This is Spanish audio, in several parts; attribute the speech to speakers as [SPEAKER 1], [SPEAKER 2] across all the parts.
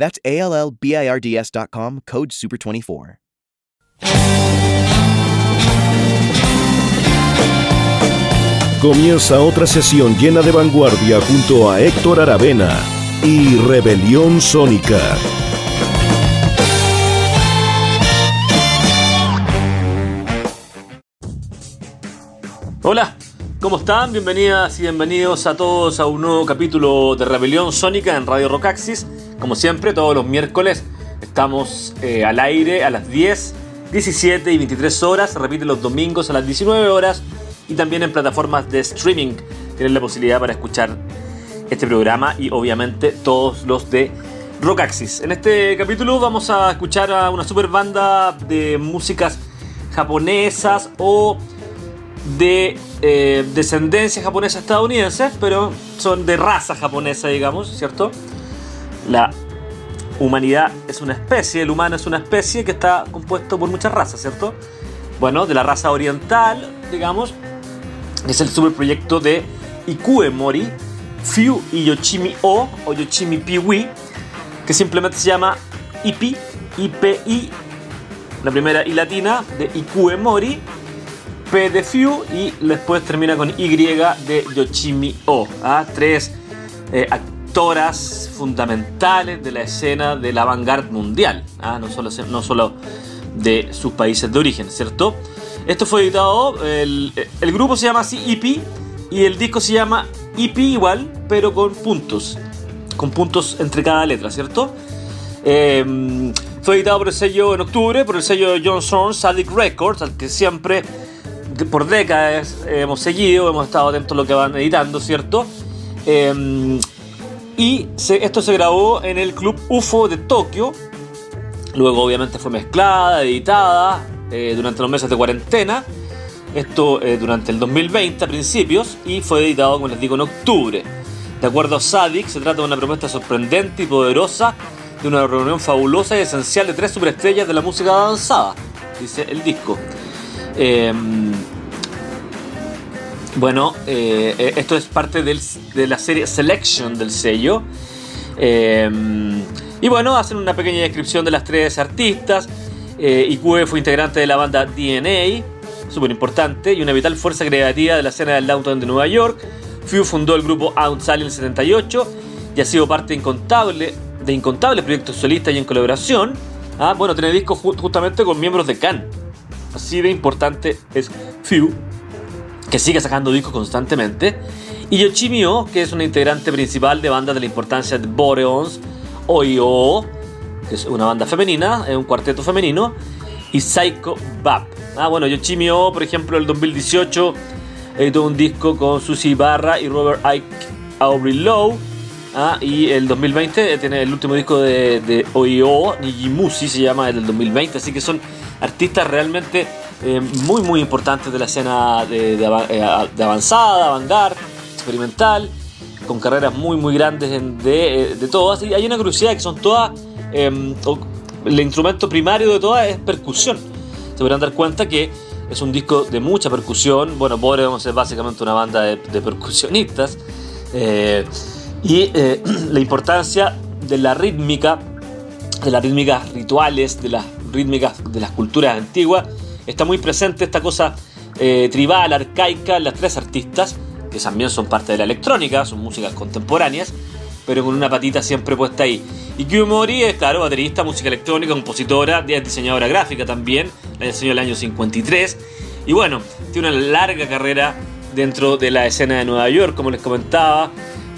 [SPEAKER 1] That's A L L B I R D S.com, code SUPER24.
[SPEAKER 2] Comienza otra sesión llena de vanguardia junto a Héctor Aravena y Rebelión Sónica.
[SPEAKER 3] Hola, ¿cómo están? Bienvenidas y bienvenidos a todos a un nuevo capítulo de Rebelión Sónica en Radio Rocaxis. Como siempre, todos los miércoles estamos eh, al aire a las 10, 17 y 23 horas. Se repite los domingos a las 19 horas y también en plataformas de streaming. Tienen la posibilidad para escuchar este programa y obviamente todos los de Rockaxis. En este capítulo vamos a escuchar a una super banda de músicas japonesas o de eh, descendencia japonesa estadounidense, pero son de raza japonesa, digamos, ¿cierto? La humanidad es una especie, el humano es una especie que está compuesto por muchas razas, ¿cierto? Bueno, de la raza oriental, digamos, es el superproyecto de Ikue Mori, Fiu y Yoshimi O, o Yoshimi Piwi, que simplemente se llama IPI, IPI, la primera y latina de Ikue Mori, P de Fiu y después termina con Y de Yoshimi O. ¿ah? Tres eh, actoras fundamentales de la escena de la vanguard mundial, ¿ah? no, solo, no solo de sus países de origen, ¿cierto? Esto fue editado, el, el grupo se llama así EP y el disco se llama EP igual, pero con puntos, con puntos entre cada letra, ¿cierto? Eh, fue editado por el sello en octubre, por el sello Johnson Sadic Records, al que siempre por décadas hemos seguido, hemos estado atentos a lo que van editando, ¿cierto? Eh, y esto se grabó en el Club UFO de Tokio. Luego obviamente fue mezclada, editada eh, durante los meses de cuarentena. Esto eh, durante el 2020 a principios y fue editado, como les digo, en octubre. De acuerdo a Sadik, se trata de una propuesta sorprendente y poderosa de una reunión fabulosa y esencial de tres superestrellas de la música avanzada, dice el disco. Eh, bueno, eh, eh, esto es parte del, de la serie Selection del sello. Eh, y bueno, hacen una pequeña descripción de las tres artistas. Eh, fue integrante de la banda DNA, súper importante, y una vital fuerza creativa de la escena del downtown de Nueva York. Few fundó el grupo Outside en el 78 y ha sido parte incontable, de incontables proyectos solistas y en colaboración. Ah, bueno, tiene discos justamente con miembros de Can. Así de importante es Few que sigue sacando discos constantemente, y Yoshimi O, que es una integrante principal de bandas de la importancia de Boreons, Oyo, que es una banda femenina, es un cuarteto femenino, y Psycho Bap. Ah, bueno, Yoshimi O, por ejemplo, el 2018 editó un disco con Susie Barra y Robert Ike Aubrey Lowe. Ah, y el 2020 tiene el último disco de, de Oyo, Nijimusi se llama, el del 2020. Así que son artistas realmente eh, muy muy importantes de la escena de, de, eh, de avanzada, vanguard, experimental, con carreras muy muy grandes de, eh, de, todas. Y hay una curiosidad que son todas, eh, el instrumento primario de todas es percusión. Se podrán dar cuenta que es un disco de mucha percusión. Bueno, Boreons es básicamente una banda de, percusionistas. Eh, y eh, la importancia de la rítmica, de las rítmicas rituales, de las rítmicas de las culturas antiguas, está muy presente esta cosa eh, tribal, arcaica las tres artistas, que también son parte de la electrónica, son músicas contemporáneas, pero con una patita siempre puesta ahí. Y Kyumori es, claro, baterista, música electrónica, compositora, diseñadora gráfica también, la diseñó el año 53. Y bueno, tiene una larga carrera dentro de la escena de Nueva York, como les comentaba.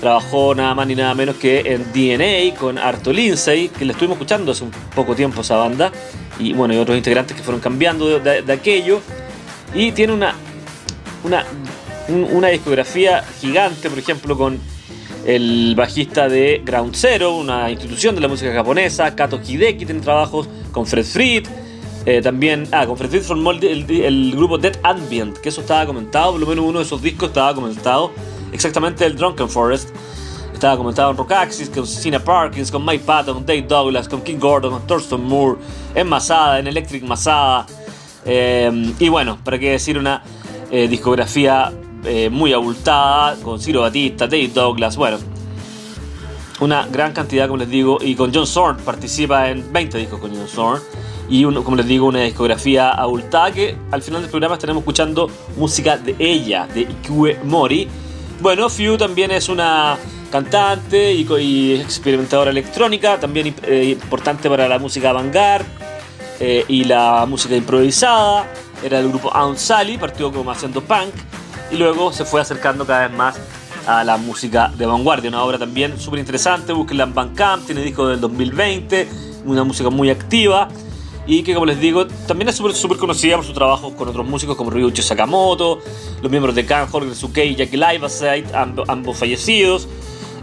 [SPEAKER 3] Trabajó nada más ni nada menos que en DNA con Arto Lindsay, que le estuvimos escuchando hace un poco tiempo esa banda. Y bueno, y otros integrantes que fueron cambiando de, de, de aquello. Y tiene una, una, una discografía gigante, por ejemplo, con el bajista de Ground Zero, una institución de la música japonesa, Kato Hideki tiene trabajos con Fred Fried, Eh, también, ah, con Fred formó el, el, grupo Dead Ambient, que eso estaba comentado, por lo menos uno de esos discos estaba comentado, exactamente el Drunken Forest. Estaba comentado en Rockaxis, con Cena Parkins, con Mike Patton, con Dave Douglas, con King Gordon, con Thurston Moore, en Masada, en Electric Masada. Eh, y bueno, para qué decir una eh, discografía muy abultada, con Ciro Batista, Dave Douglas, bueno, una gran cantidad, como les digo, y con John Zorn participa en 20 discos con John Zorn y como les digo, una discografía abultada que al final del programa estaremos escuchando música de ella, de Ikue Mori. Bueno, Few también es una cantante y, experimentadora electrónica, también eh, importante para la música avant-garde eh, y la música improvisada. Era del grupo Aunt Sally, partió como haciendo punk y luego se fue acercando cada vez más a la música de vanguardia. Una obra también súper interesante, búsquenla en Bandcamp, tiene disco del 2020, una música muy activa y que como les digo también es súper conocida por su trabajo con otros músicos como Ryuichi Sakamoto, los miembros de Kan, Holger Sukei y Jackie Liveside, ambos, fallecidos,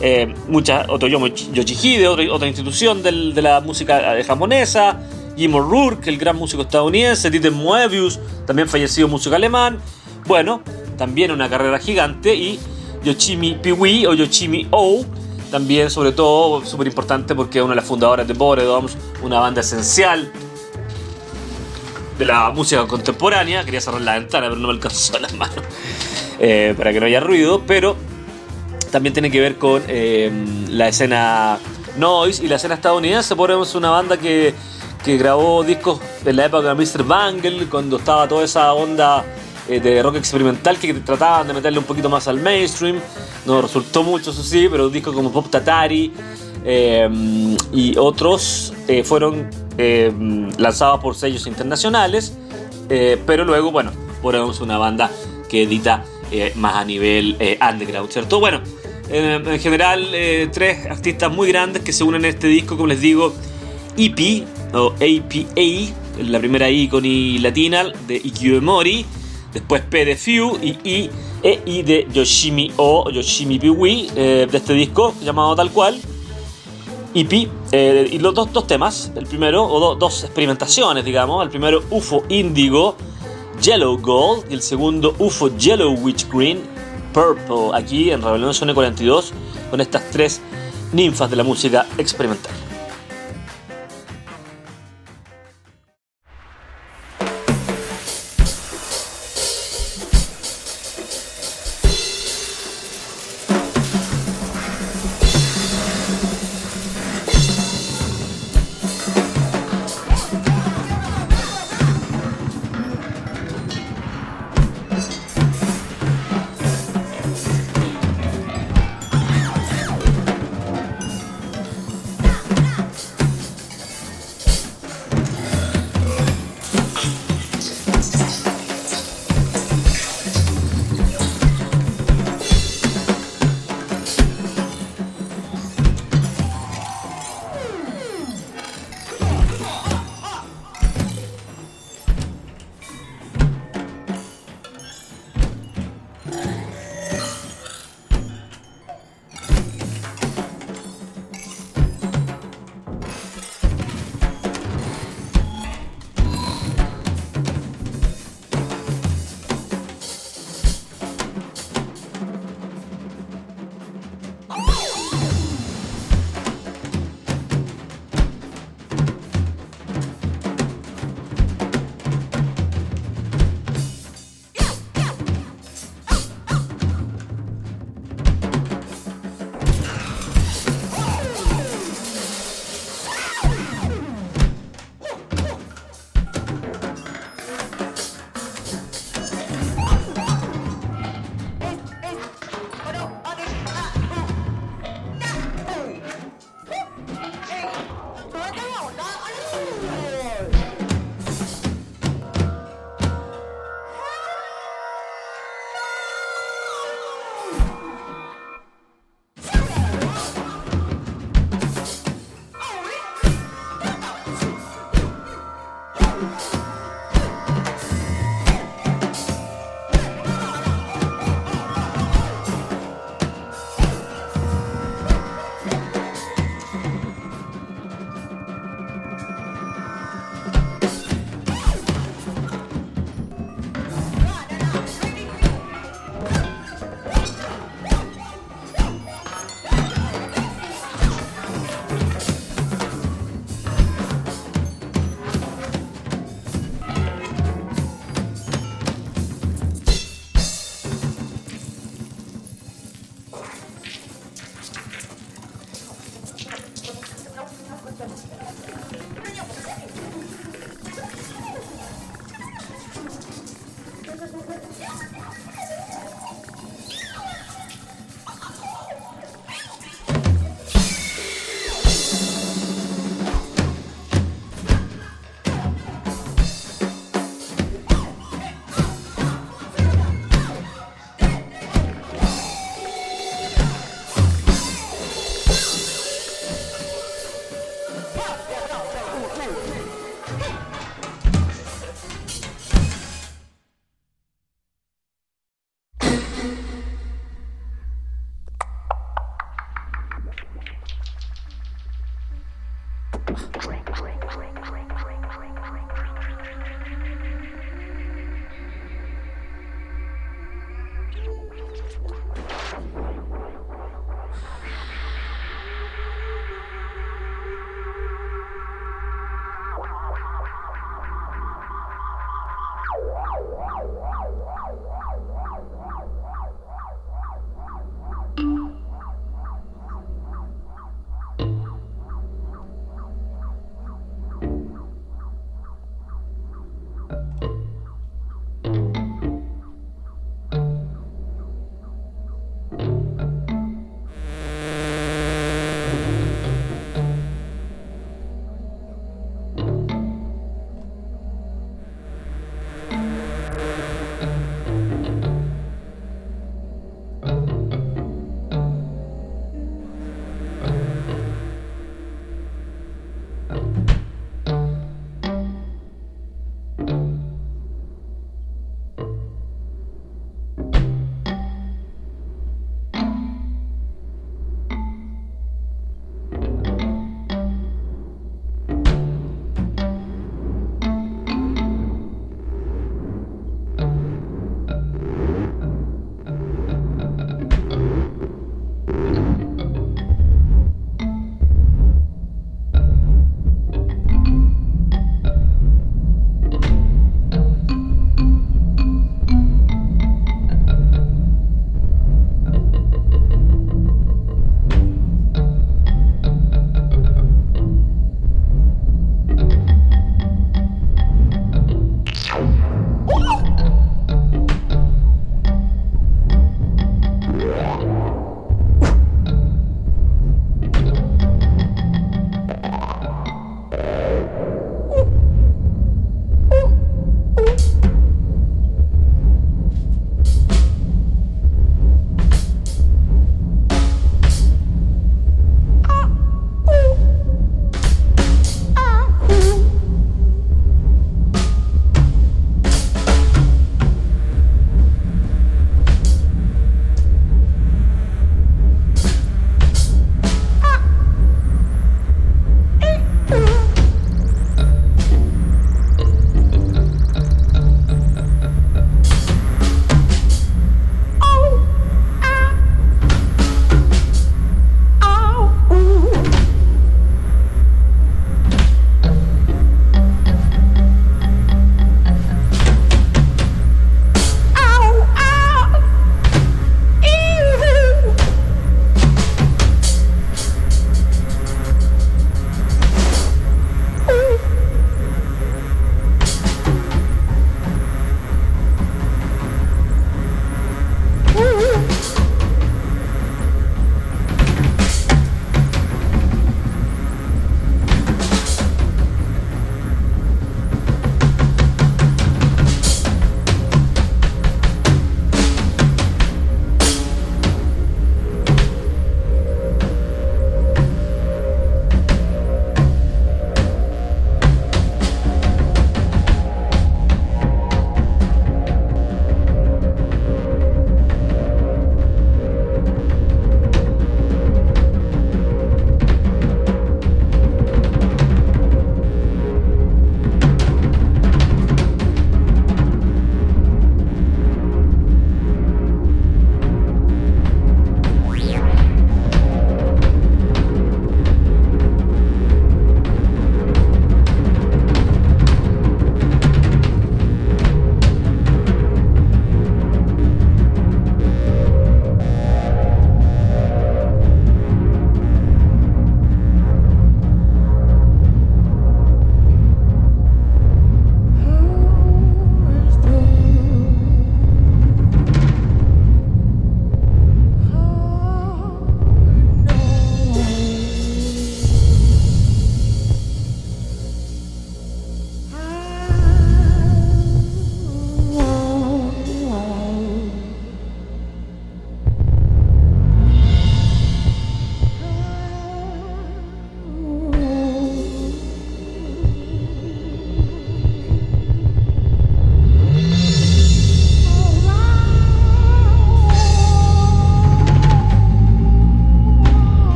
[SPEAKER 3] eh, muchas, Otoyomo Yoshihide, otra, otra institución del, de la música eh, japonesa, Jim O'Rourke, el gran músico estadounidense, Dieter Moebius, también fallecido músico alemán, bueno, también una carrera gigante y Yoshimi Piwi o Yoshimi O, también sobre todo súper importante porque es una de las fundadoras de Boredoms, una banda esencial de la música contemporánea. Quería cerrar la ventana, pero no me alcanzó las manos eh, para que no haya ruido. Pero también tiene que ver con eh, la escena noise y la escena estadounidense. Ponemos una banda que, que grabó discos en la época de Mr. Bangle, cuando estaba toda esa onda eh, de rock experimental que trataban de meterle un poquito más al mainstream. No resultó mucho, eso sí, pero discos como Pop Tatari y otros fueron eh, lanzados por sellos internacionales, eh, pero luego, bueno, ponemos una banda que edita eh, más a nivel underground, ¿cierto? Bueno, en general, tres artistas muy grandes que se unen en este disco, como les digo, EP o APA, la primera I con I latina de Ikue Mori, después P de Few y I, e de Yoshimi O, Yoshimi Piwi, de este disco llamado tal cual. EP eh, y los dos, dos, temas, el primero, o dos experimentaciones, digamos, el primero UFO Indigo Yellow Gold. Y el segundo UFO Yellow Witch Green Purple, aquí en Rebelión Zone 42, con estas tres ninfas de la música experimental.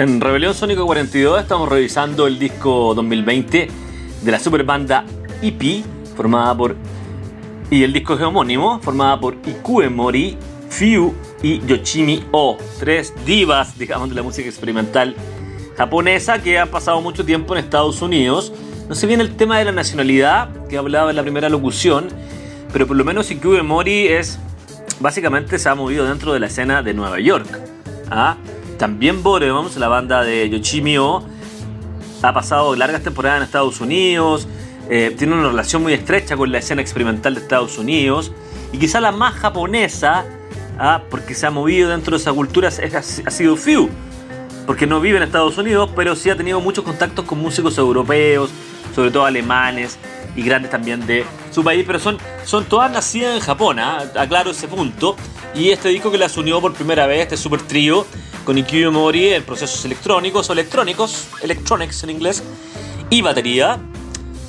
[SPEAKER 3] En Rebelión Sónico 42 estamos revisando el disco 2020 de la super banda EP, formada por. y el disco homónimo, formada por Ikue Mori, Fiu y Yoshimi O, tres divas, digamos, de la música experimental japonesa que han pasado mucho tiempo en Estados Unidos. No sé bien el tema de la nacionalidad que hablaba en la primera locución, pero por lo menos Ikue Mori es. básicamente se ha movido dentro de la escena de Nueva York. ¿ah? También Boreoms, la banda de Yoshimi O, ha pasado largas temporadas en Estados Unidos, eh, tiene una relación muy estrecha con la escena experimental de Estados Unidos y quizá la más japonesa, ah, porque se ha movido dentro de esa cultura, es, ha sido Few, porque no vive en Estados Unidos, pero sí ha tenido muchos contactos con músicos europeos, sobre todo alemanes y grandes también de su país, pero son, son todas nacidas en Japón, ¿ah? aclaro ese punto. Y este disco que las unió por primera vez, este super trío, con Ikyu Mori en procesos electrónicos o electrónicos, electronics en inglés, y batería,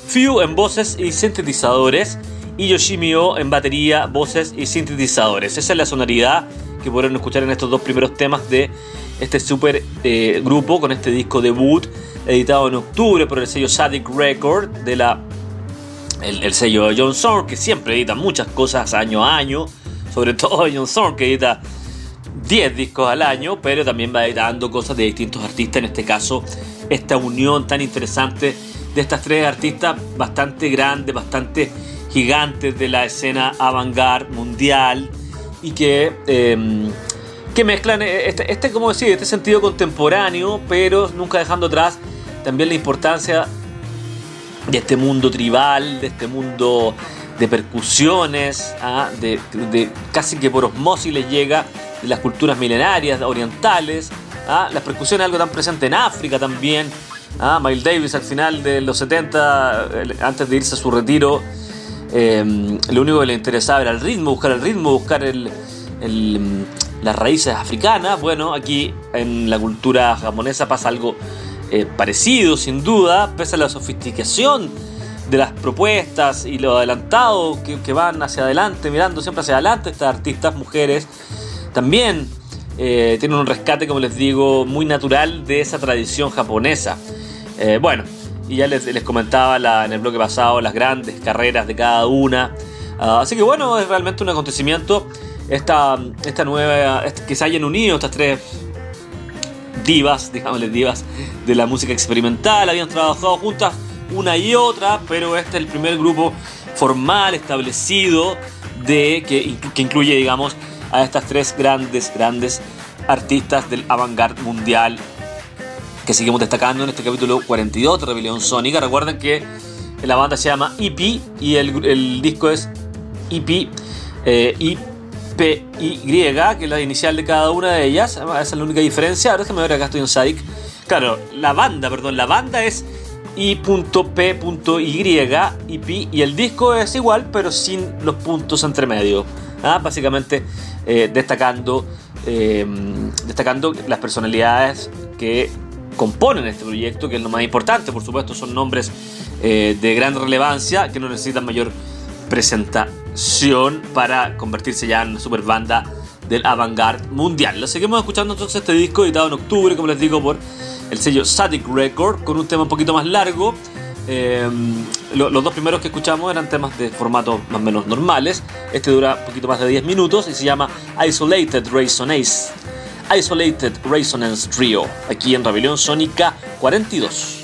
[SPEAKER 3] Few en voces y sintetizadores, y Yoshimi O en batería, voces y sintetizadores. Esa es la sonoridad que podrán escuchar en estos dos primeros temas de este super eh, grupo con este disco debut editado en octubre por el sello Sadik Record de la el, sello de John Zorn que siempre edita muchas cosas año a año sobre todo John Zorn que edita 10 discos al año, pero también va editando cosas de distintos artistas, en este caso esta unión tan interesante de estas tres artistas bastante grandes, bastante gigantes de la escena avant-garde mundial y que, em, que mezclan este, este, como decir, este sentido contemporáneo, pero nunca dejando atrás también la importancia de este mundo tribal, de este mundo de percusiones, ¿ah? de, de, casi que por osmosis les llega las culturas milenarias orientales. ¿ah? La percusión es algo tan presente en África también. ¿ah? Miles Davis al final de los 70, antes de irse a su retiro, em, lo único que le interesaba era el ritmo, buscar el ritmo, buscar el, las raíces africanas. Bueno, aquí en la cultura japonesa pasa algo eh, parecido, sin duda, pese a la sofisticación de las propuestas y lo adelantado que, van hacia adelante, mirando siempre hacia adelante estas artistas mujeres también eh, tienen un rescate, como les digo, muy natural de esa tradición japonesa. Eh, bueno, y ya les, comentaba en el bloque pasado las grandes carreras de cada una. Ah, así que bueno, es realmente un acontecimiento esta, esta nueva, que se hayan unido estas tres divas, digámosle divas, de la música experimental. Habían trabajado juntas una y otra, pero este es el primer grupo formal, establecido, de, que, que incluye, digamos, a estas tres grandes, grandes artistas del avant-garde mundial que seguimos destacando en este capítulo 42 de Rebelión Sónica. Recuerden que la banda se llama EP y el, disco es EP eh, IPY, que es la inicial de cada una de ellas. Esa es la única diferencia. Ahora me ver acá estoy en Sadik. Claro, la banda, perdón, la banda es I.P.Y, EP, y el disco es igual, pero sin los puntos entre medio. ¿Ah? Básicamente eh, destacando, eh, destacando las personalidades que componen este proyecto, que es lo más importante, por supuesto, son nombres eh, de gran relevancia que no necesitan mayor presentación para convertirse ya en una super banda del avant-garde mundial. Lo seguimos escuchando entonces este disco editado en octubre, como les digo, por el sello Static Record, con un tema un poquito más largo Em, los dos primeros que escuchamos eran temas de formato más o menos normales. Este dura un poquito más de 10 minutos y se llama Isolated Resonance. Isolated Resonance Trio, aquí en Rebelión Sónica 42.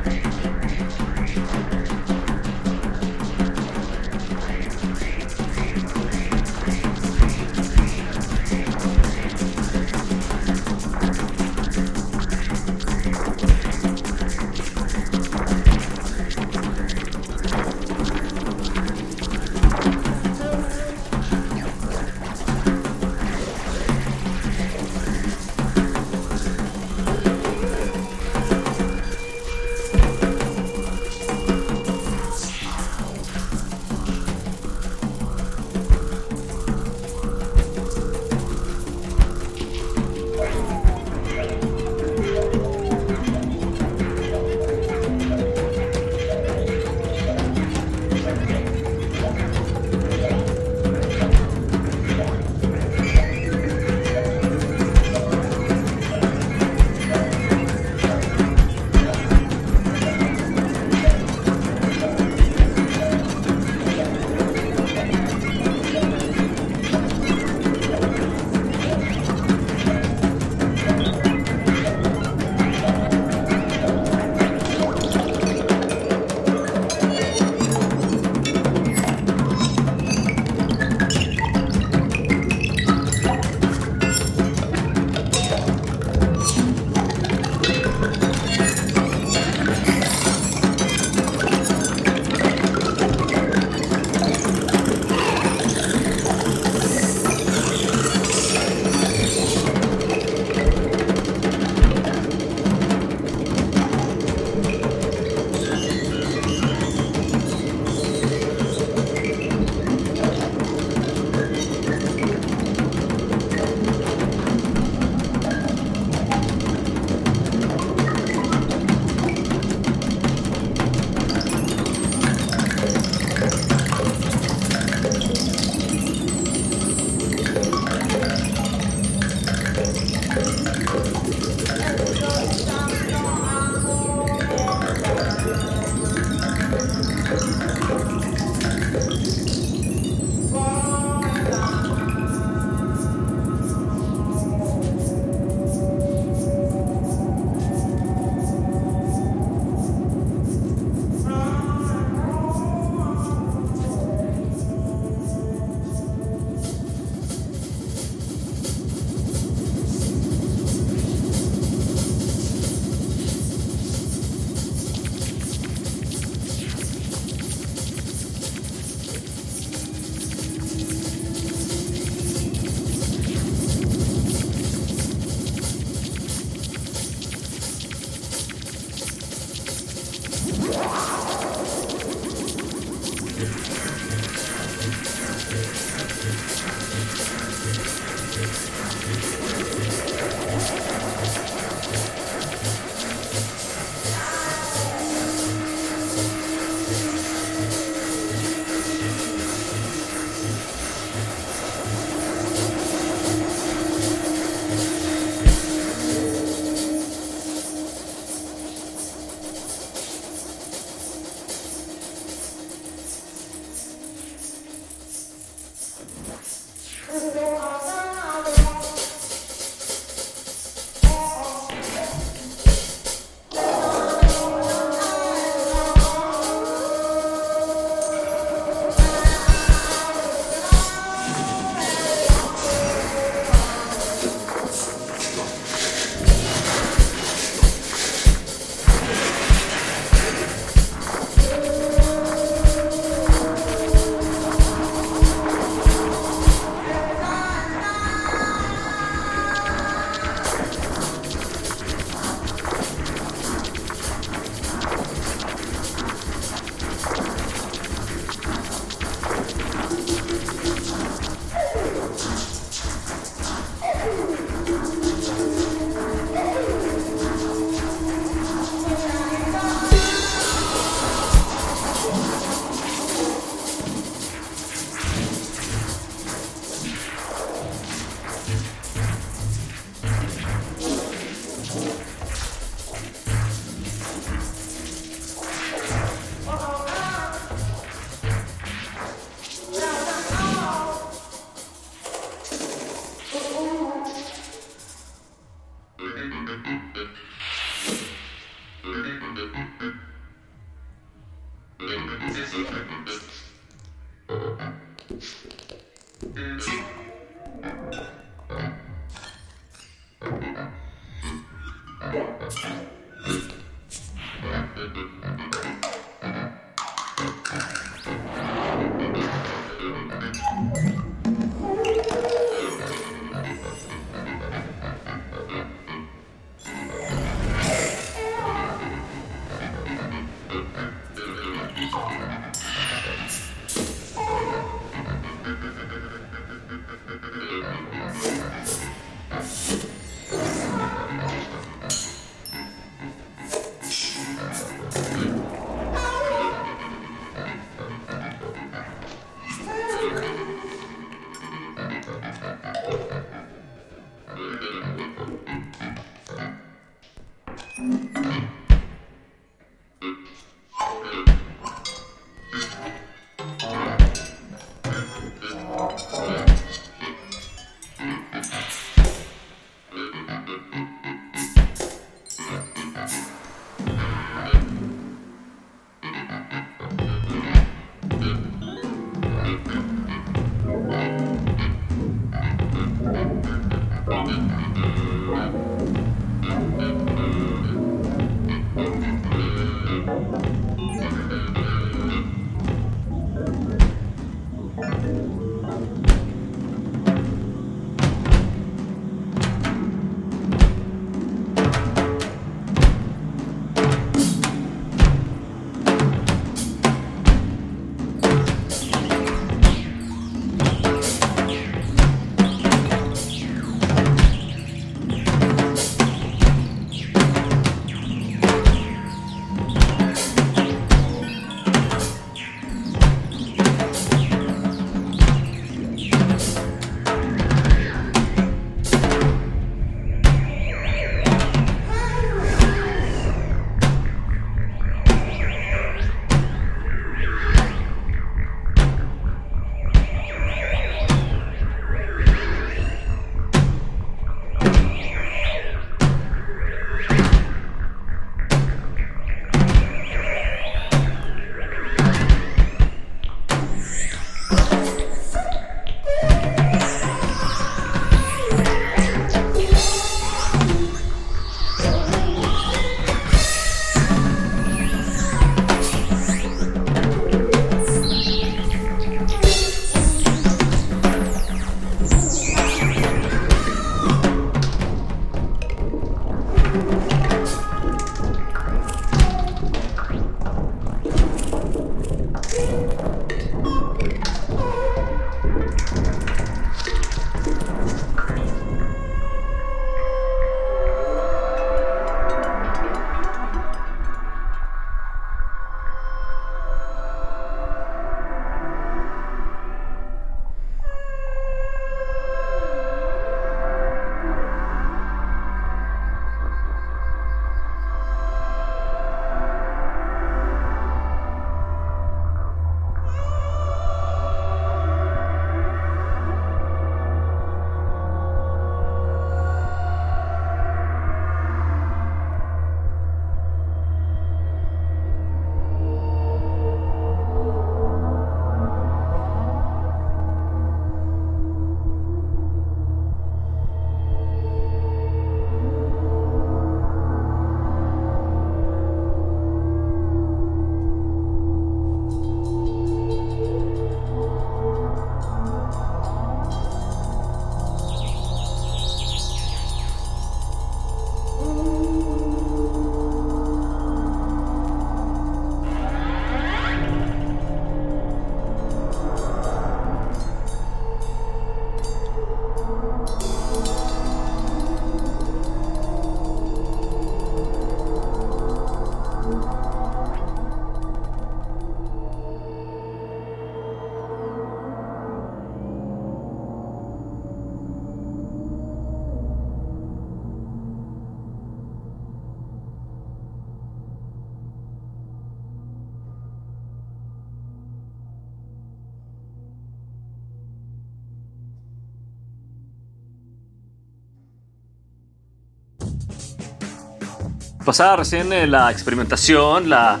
[SPEAKER 3] Pasaba recién eh, la experimentación, la,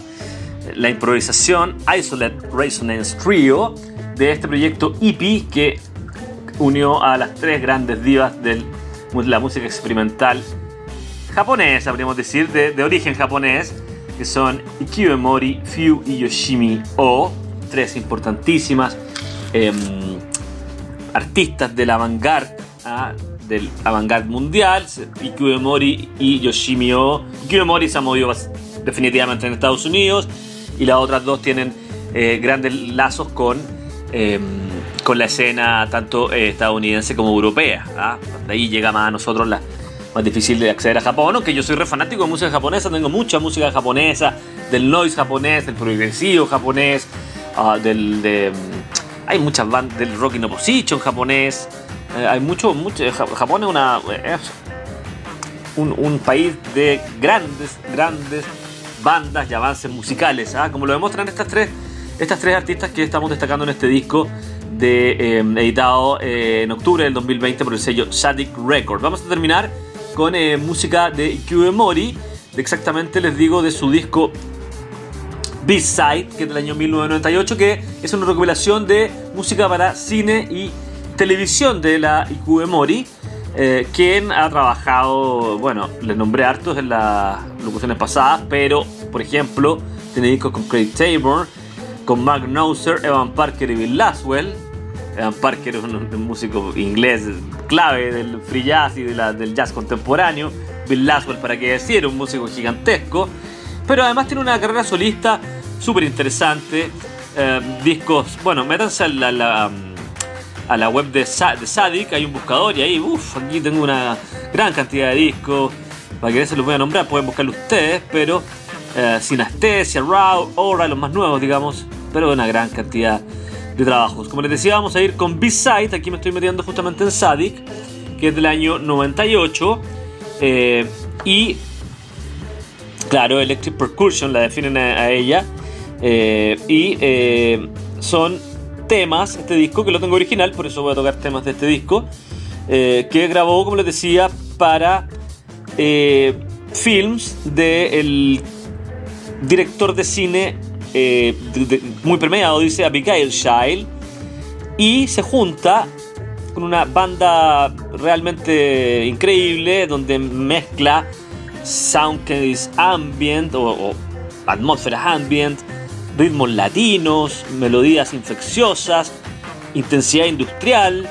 [SPEAKER 3] la improvisación Isolate Resonance Trio de este proyecto EP que unió a las tres grandes divas de la música experimental japonesa, podríamos decir, de, de origen japonés, que son Ikue Mori, Fu y Yoshimi O, tres importantísimas em, artistas de la vanguard, ¿ah? Del avant mundial, Ikue Mori y Yoshimi O. Ikue Mori se ha movido definitivamente en Estados Unidos y las otras dos tienen eh, grandes lazos con, em, con la escena tanto eh, estadounidense como europea. ¿ah? De ahí llega más a nosotros la más difícil de acceder a Japón, aunque yo soy re fanático de música japonesa, tengo mucha música japonesa, del noise japonés, del progresivo japonés, ah, del, de, mm, hay muchas bandas del rock in opposition japonés, eh, hay mucho, mucho, Japón es una, un, un, país de grandes, grandes bandas y avances musicales, ¿ah? como lo demuestran estas tres, estas tres artistas que estamos destacando en este disco de, eh, editado eh, en octubre del 2020 por el sello Sadik Records. Vamos a terminar con eh, música de Ikue Mori, de exactamente les digo de su disco B-Side, que es del año 1998, que es una recopilación de música para cine y televisión de la Ikue Mori, eh, quien ha trabajado, bueno, les nombré hartos en las locuciones pasadas, pero por ejemplo, tiene discos con Craig Taylor, con Mark Knauser, Evan Parker y Bill Laswell, Evan Parker es un, músico inglés clave del free jazz y del jazz contemporáneo. Bill Laswell, para qué decir, un músico gigantesco. Pero además tiene una carrera solista súper interesante. Eh, discos, bueno, métanse a la, a la web de, Sadik, hay un buscador y ahí, uff, aquí tengo una gran cantidad de discos. Para que se los voy a nombrar, pueden buscarlo ustedes, pero eh, Sinestesia, Raw, Aura, los más nuevos, digamos, pero una gran cantidad de trabajos. Como les decía, vamos a ir con B-Side. Aquí me estoy metiendo justamente en Sadik, que es del año 98. Eh, y claro, Electric Percussion la definen a, ella. Eh, y eh, son temas, este disco, que lo tengo original, por eso voy a tocar temas de este disco, que grabó, como les decía, para films del director de cine eh, muy premiado, dice Abigail Child, y se junta con una banda realmente increíble donde mezcla sound que es ambient o, atmósfera ambient, ritmos latinos, melodías infecciosas, intensidad industrial,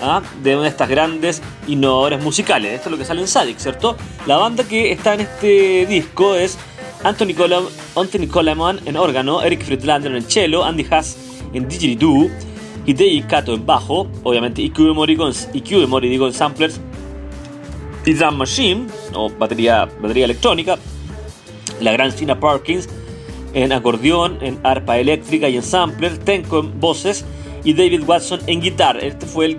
[SPEAKER 3] ¿ah? de una de estas grandes innovadoras musicales. Esto es lo que sale en Sadik, ¿cierto? La banda que está en este disco es Anthony, Coleman, Anthony Coleman en órgano, Eric Friedlander en cello, Andy Haas en didgeridoo, Hidei Kato en bajo, obviamente IQ Mori con, digo en samplers y drum machine o batería, batería electrónica, la gran Sina Parkins en acordeón, en arpa eléctrica y en sampler, Tenko en voces y David Watson en guitarra. Este fue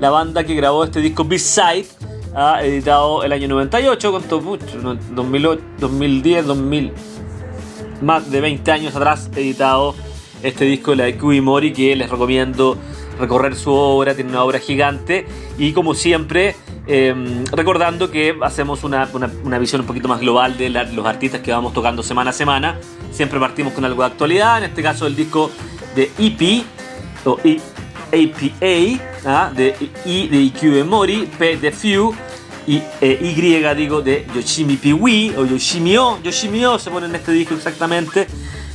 [SPEAKER 3] la banda que grabó este disco B-Side ha editado el año 98, contó mucho, 2008, 2010, 2000, más de 20 años atrás editado este disco de la de que les recomiendo recorrer su obra, tiene una obra gigante y como siempre em, recordando que hacemos una, una, visión un poquito más global de los artistas que vamos tocando semana a semana, siempre partimos con algo de actualidad, en este caso el disco de EP o APA, ¿ah? de I de IQ Mori, P de Few y eh, Y digo de Yoshimi Piwi o Yoshimio, Yoshimio se pone en este disco exactamente,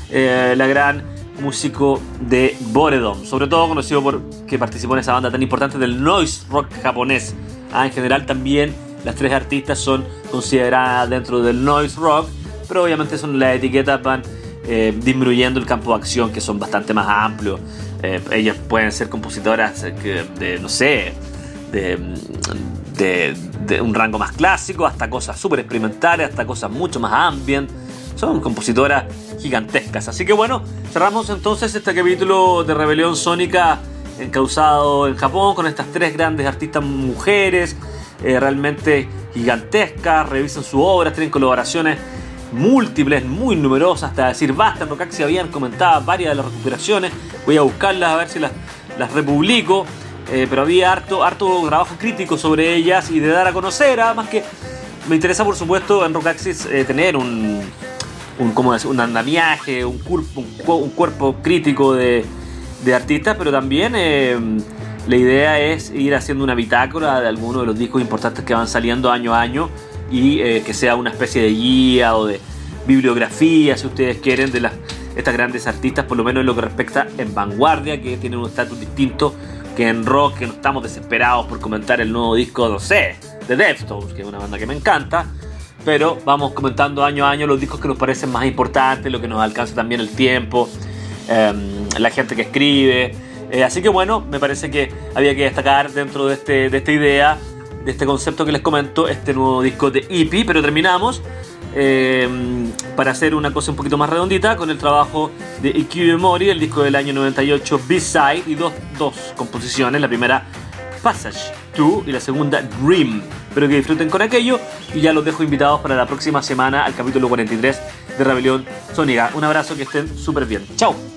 [SPEAKER 3] eh, la gran músico de Boredom, sobre todo conocido por que participó en esa banda tan importante del noise rock japonés. ¿Ah? en general también las tres artistas son consideradas dentro del noise rock, pero obviamente son las etiquetas van eh, disminuyendo el campo de acción que son bastante más amplios. Eh, ellas pueden ser compositoras de, no sé, de, de, un rango más clásico hasta cosas súper experimentales, hasta cosas mucho más ambient. Son compositoras gigantescas. Así que bueno, cerramos entonces este capítulo de Rebelión Sónica encausado en Japón con estas tres grandes artistas mujeres, eh, realmente gigantescas. Revisan su obra, tienen colaboraciones múltiples, muy numerosas, hasta decir basta. En Rocaxi habían comentado varias de las recuperaciones. Voy a buscarlas a ver si las, las republico. Eh, pero había harto, harto trabajo crítico sobre ellas y de dar a conocer, además que me interesa por supuesto en Rockaxis eh, tener un, un, ¿cómo un andamiaje, un, un, cuerpo crítico de, de artistas, pero también eh, la idea es ir haciendo una bitácora de algunos de los discos importantes que van saliendo año a año y eh, que sea una especie de guía o de bibliografía, si ustedes quieren, de las, estas grandes artistas, por lo menos en lo que respecta en vanguardia, que tienen un estatus distinto que en rock, que no estamos desesperados por comentar el nuevo disco, no sé, de Deftones, que es una banda que me encanta, pero vamos comentando año a año los discos que nos parecen más importantes, lo que nos alcanza también el tiempo, em, la gente que escribe. Eh, así que bueno, me parece que había que destacar dentro de, este, de esta idea, de este concepto que les comento, este nuevo disco de EP, pero terminamos eh, para hacer una cosa un poquito más redondita con el trabajo de IQ Mori, el disco del año 98 B-Side y dos, dos composiciones, la primera Passage 2 y la segunda Dream. Espero que disfruten con aquello y ya los dejo invitados para la próxima semana al capítulo 43 de Rebelión Sónica. Un abrazo, que estén súper bien. Chao.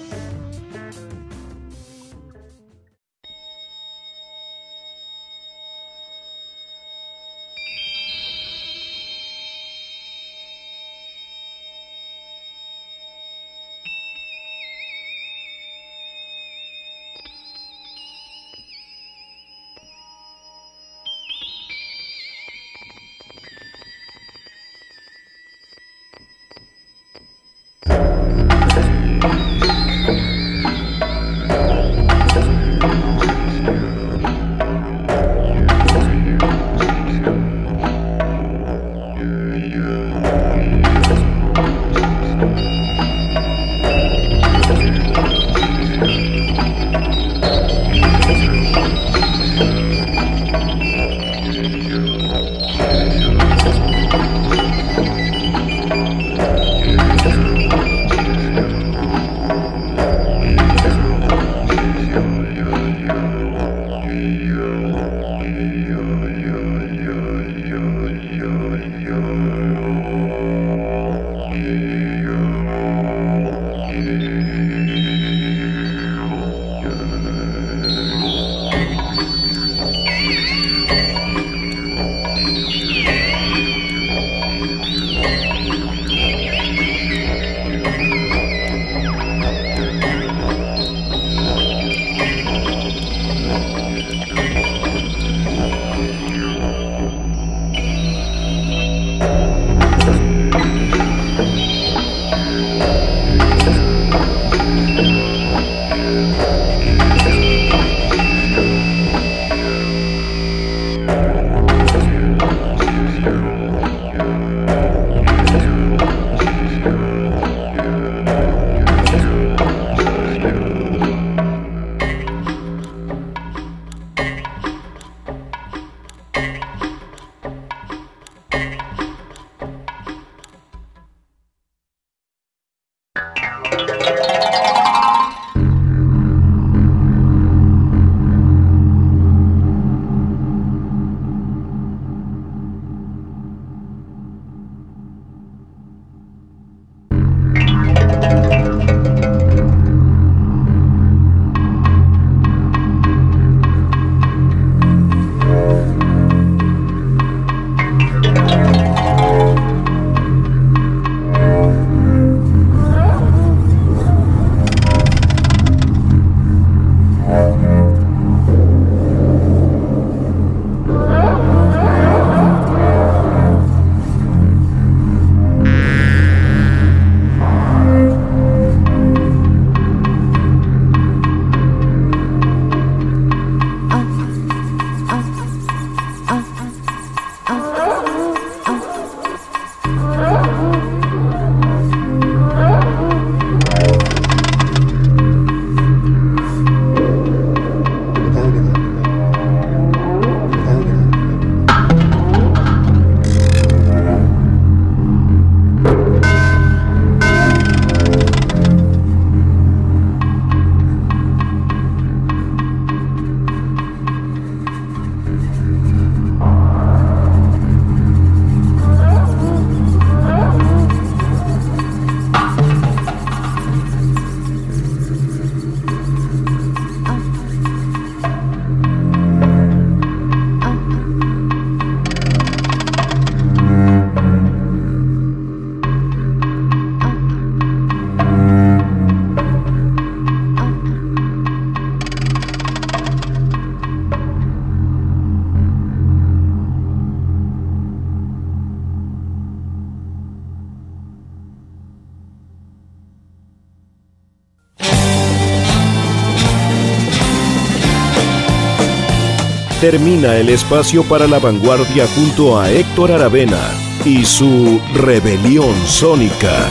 [SPEAKER 2] Termina el espacio para la vanguardia junto a Héctor Aravena y su rebelión sónica.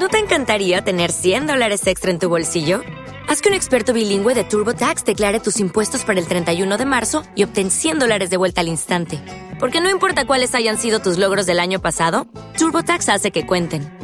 [SPEAKER 4] ¿No te encantaría tener 100 dólares extra en tu bolsillo? Haz que un experto bilingüe de TurboTax declare tus impuestos para el 31 de marzo y obtén 100 dólares de vuelta al instante. Porque no importa cuáles hayan sido tus logros del año pasado, TurboTax hace que cuenten.